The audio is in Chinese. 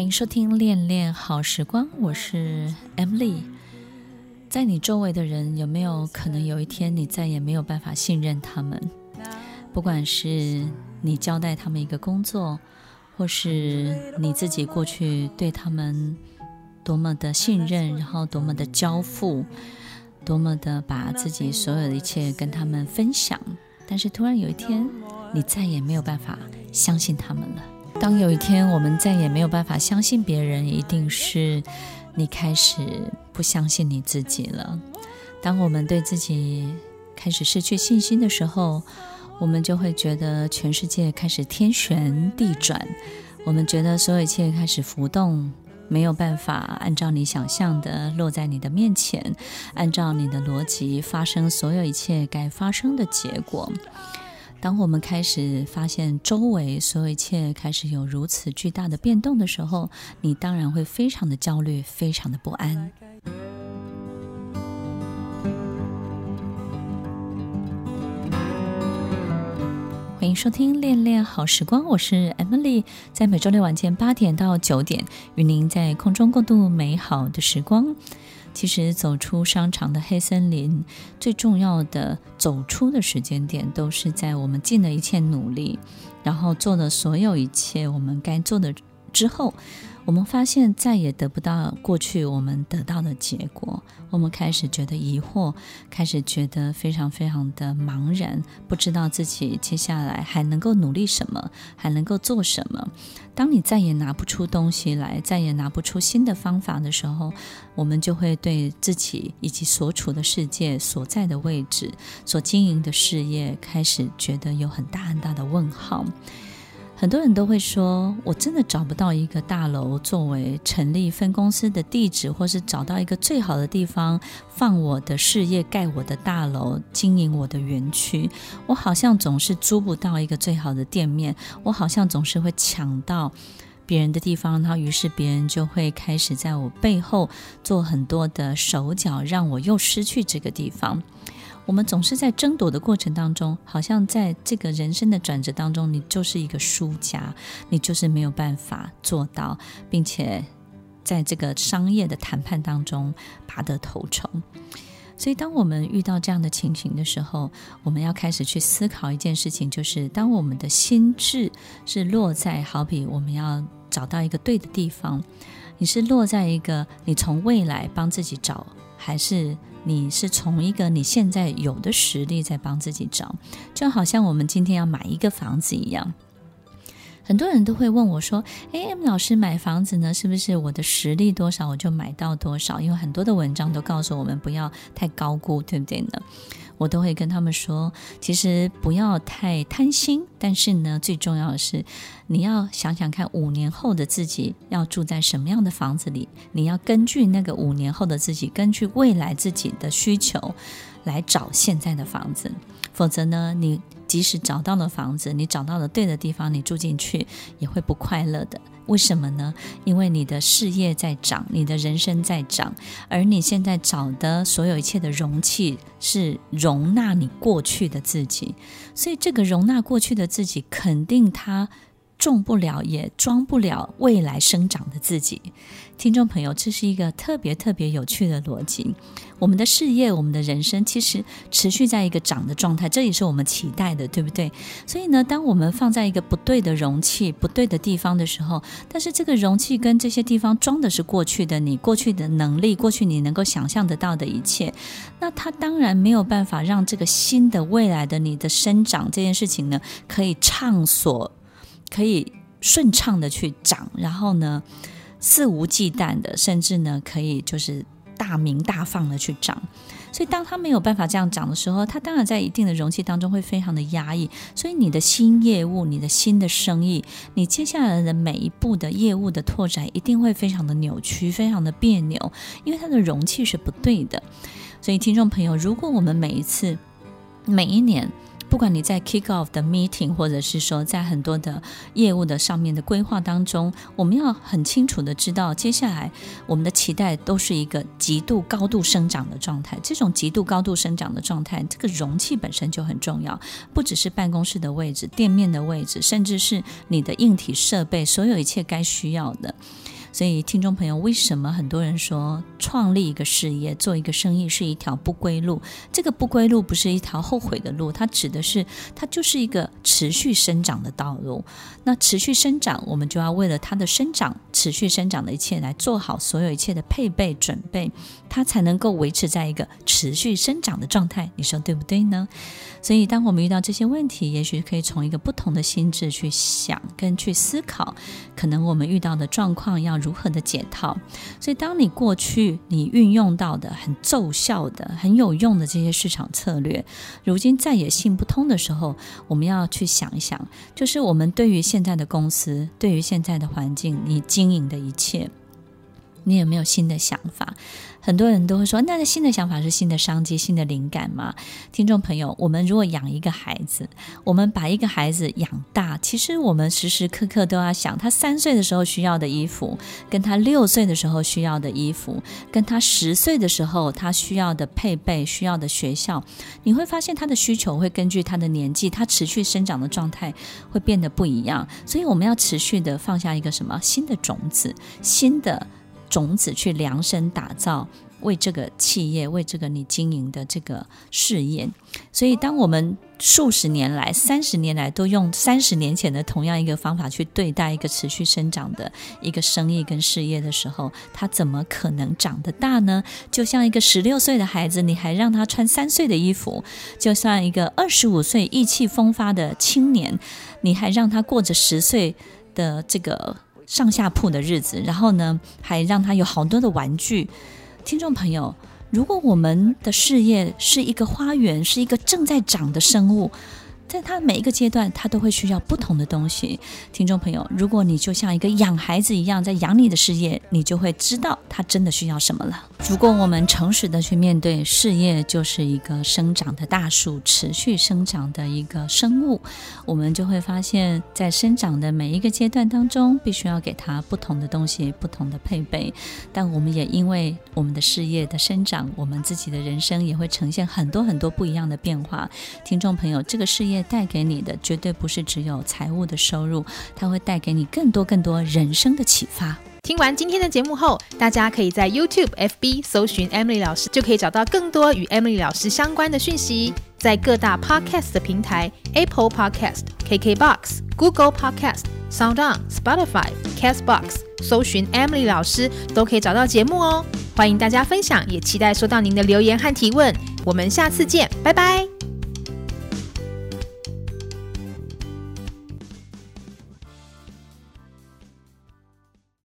欢迎收听《恋恋好时光》，我是 Emily。在你周围的人，有没有可能有一天你再也没有办法信任他们？不管是你交代他们一个工作，或是你自己过去对他们多么的信任，然后多么的交付，多么的把自己所有的一切跟他们分享，但是突然有一天，你再也没有办法相信他们了。当有一天我们再也没有办法相信别人，一定是你开始不相信你自己了。当我们对自己开始失去信心的时候，我们就会觉得全世界开始天旋地转，我们觉得所有一切开始浮动，没有办法按照你想象的落在你的面前，按照你的逻辑发生所有一切该发生的结果。当我们开始发现周围所有一切开始有如此巨大的变动的时候，你当然会非常的焦虑，非常的不安。欢迎收听《恋恋好时光》，我是 Emily，在每周六晚间八点到九点，与您在空中共度美好的时光。其实走出商场的黑森林，最重要的走出的时间点，都是在我们尽了一切努力，然后做了所有一切我们该做的之后。我们发现再也得不到过去我们得到的结果，我们开始觉得疑惑，开始觉得非常非常的茫然，不知道自己接下来还能够努力什么，还能够做什么。当你再也拿不出东西来，再也拿不出新的方法的时候，我们就会对自己以及所处的世界、所在的位置、所经营的事业，开始觉得有很大很大的问号。很多人都会说，我真的找不到一个大楼作为成立分公司的地址，或是找到一个最好的地方放我的事业、盖我的大楼、经营我的园区。我好像总是租不到一个最好的店面，我好像总是会抢到别人的地方，然后于是别人就会开始在我背后做很多的手脚，让我又失去这个地方。我们总是在争夺的过程当中，好像在这个人生的转折当中，你就是一个输家，你就是没有办法做到，并且在这个商业的谈判当中拔得头筹。所以，当我们遇到这样的情形的时候，我们要开始去思考一件事情，就是当我们的心智是落在，好比我们要找到一个对的地方，你是落在一个你从未来帮自己找，还是？你是从一个你现在有的实力在帮自己找，就好像我们今天要买一个房子一样。很多人都会问我说：“诶，M 老师买房子呢，是不是我的实力多少我就买到多少？”因为很多的文章都告诉我们不要太高估，对不对呢？我都会跟他们说，其实不要太贪心，但是呢，最重要的是，你要想想看，五年后的自己要住在什么样的房子里，你要根据那个五年后的自己，根据未来自己的需求来找现在的房子，否则呢，你即使找到了房子，你找到了对的地方，你住进去也会不快乐的。为什么呢？因为你的事业在涨，你的人生在涨，而你现在找的所有一切的容器是容纳你过去的自己，所以这个容纳过去的自己，肯定它。种不了，也装不了未来生长的自己。听众朋友，这是一个特别特别有趣的逻辑。我们的事业，我们的人生，其实持续在一个长的状态，这也是我们期待的，对不对？所以呢，当我们放在一个不对的容器、不对的地方的时候，但是这个容器跟这些地方装的是过去的你、过去的能力、过去你能够想象得到的一切，那它当然没有办法让这个新的未来的你的生长这件事情呢，可以畅所。可以顺畅的去长，然后呢，肆无忌惮的，甚至呢，可以就是大明大放的去长。所以，当他没有办法这样长的时候，他当然在一定的容器当中会非常的压抑。所以，你的新业务、你的新的生意、你接下来的每一步的业务的拓展，一定会非常的扭曲、非常的别扭，因为它的容器是不对的。所以，听众朋友，如果我们每一次、每一年，不管你在 kick off 的 meeting，或者是说在很多的业务的上面的规划当中，我们要很清楚的知道，接下来我们的期待都是一个极度高度生长的状态。这种极度高度生长的状态，这个容器本身就很重要，不只是办公室的位置、店面的位置，甚至是你的硬体设备，所有一切该需要的。所以，听众朋友，为什么很多人说创立一个事业、做一个生意是一条不归路？这个不归路不是一条后悔的路，它指的是它就是一个持续生长的道路。那持续生长，我们就要为了它的生长、持续生长的一切来做好所有一切的配备准备，它才能够维持在一个持续生长的状态。你说对不对呢？所以，当我们遇到这些问题，也许可以从一个不同的心智去想跟去思考，可能我们遇到的状况要如何的解套。所以，当你过去你运用到的很奏效的、很有用的这些市场策略，如今再也行不通的时候，我们要去想一想，就是我们对于现在的公司、对于现在的环境，你经营的一切，你有没有新的想法？很多人都会说，那新的想法是新的商机、新的灵感吗？听众朋友，我们如果养一个孩子，我们把一个孩子养大，其实我们时时刻刻都要想，他三岁的时候需要的衣服，跟他六岁的时候需要的衣服，跟他十岁的时候他需要的配备、需要的学校，你会发现他的需求会根据他的年纪、他持续生长的状态会变得不一样。所以我们要持续的放下一个什么新的种子，新的。种子去量身打造，为这个企业，为这个你经营的这个事业。所以，当我们数十年来、三十年来都用三十年前的同样一个方法去对待一个持续生长的一个生意跟事业的时候，它怎么可能长得大呢？就像一个十六岁的孩子，你还让他穿三岁的衣服；就像一个二十五岁意气风发的青年，你还让他过着十岁的这个。上下铺的日子，然后呢，还让他有好多的玩具。听众朋友，如果我们的事业是一个花园，是一个正在长的生物。在他每一个阶段，他都会需要不同的东西。听众朋友，如果你就像一个养孩子一样在养你的事业，你就会知道他真的需要什么了。如果我们诚实的去面对事业，就是一个生长的大树，持续生长的一个生物，我们就会发现，在生长的每一个阶段当中，必须要给他不同的东西，不同的配备。但我们也因为我们的事业的生长，我们自己的人生也会呈现很多很多不一样的变化。听众朋友，这个事业带给你的绝对不是只有财务的收入，它会带给你更多更多人生的启发。听完今天的节目后，大家可以在 YouTube、FB 搜寻 Emily 老师，就可以找到更多与 Emily 老师相关的讯息。在各大 Podcast 的平台，Apple Podcast、KKBox、Google Podcast、SoundOn、Spotify、Castbox，搜寻 Emily 老师都可以找到节目哦。欢迎大家分享，也期待收到您的留言和提问。我们下次见，拜拜。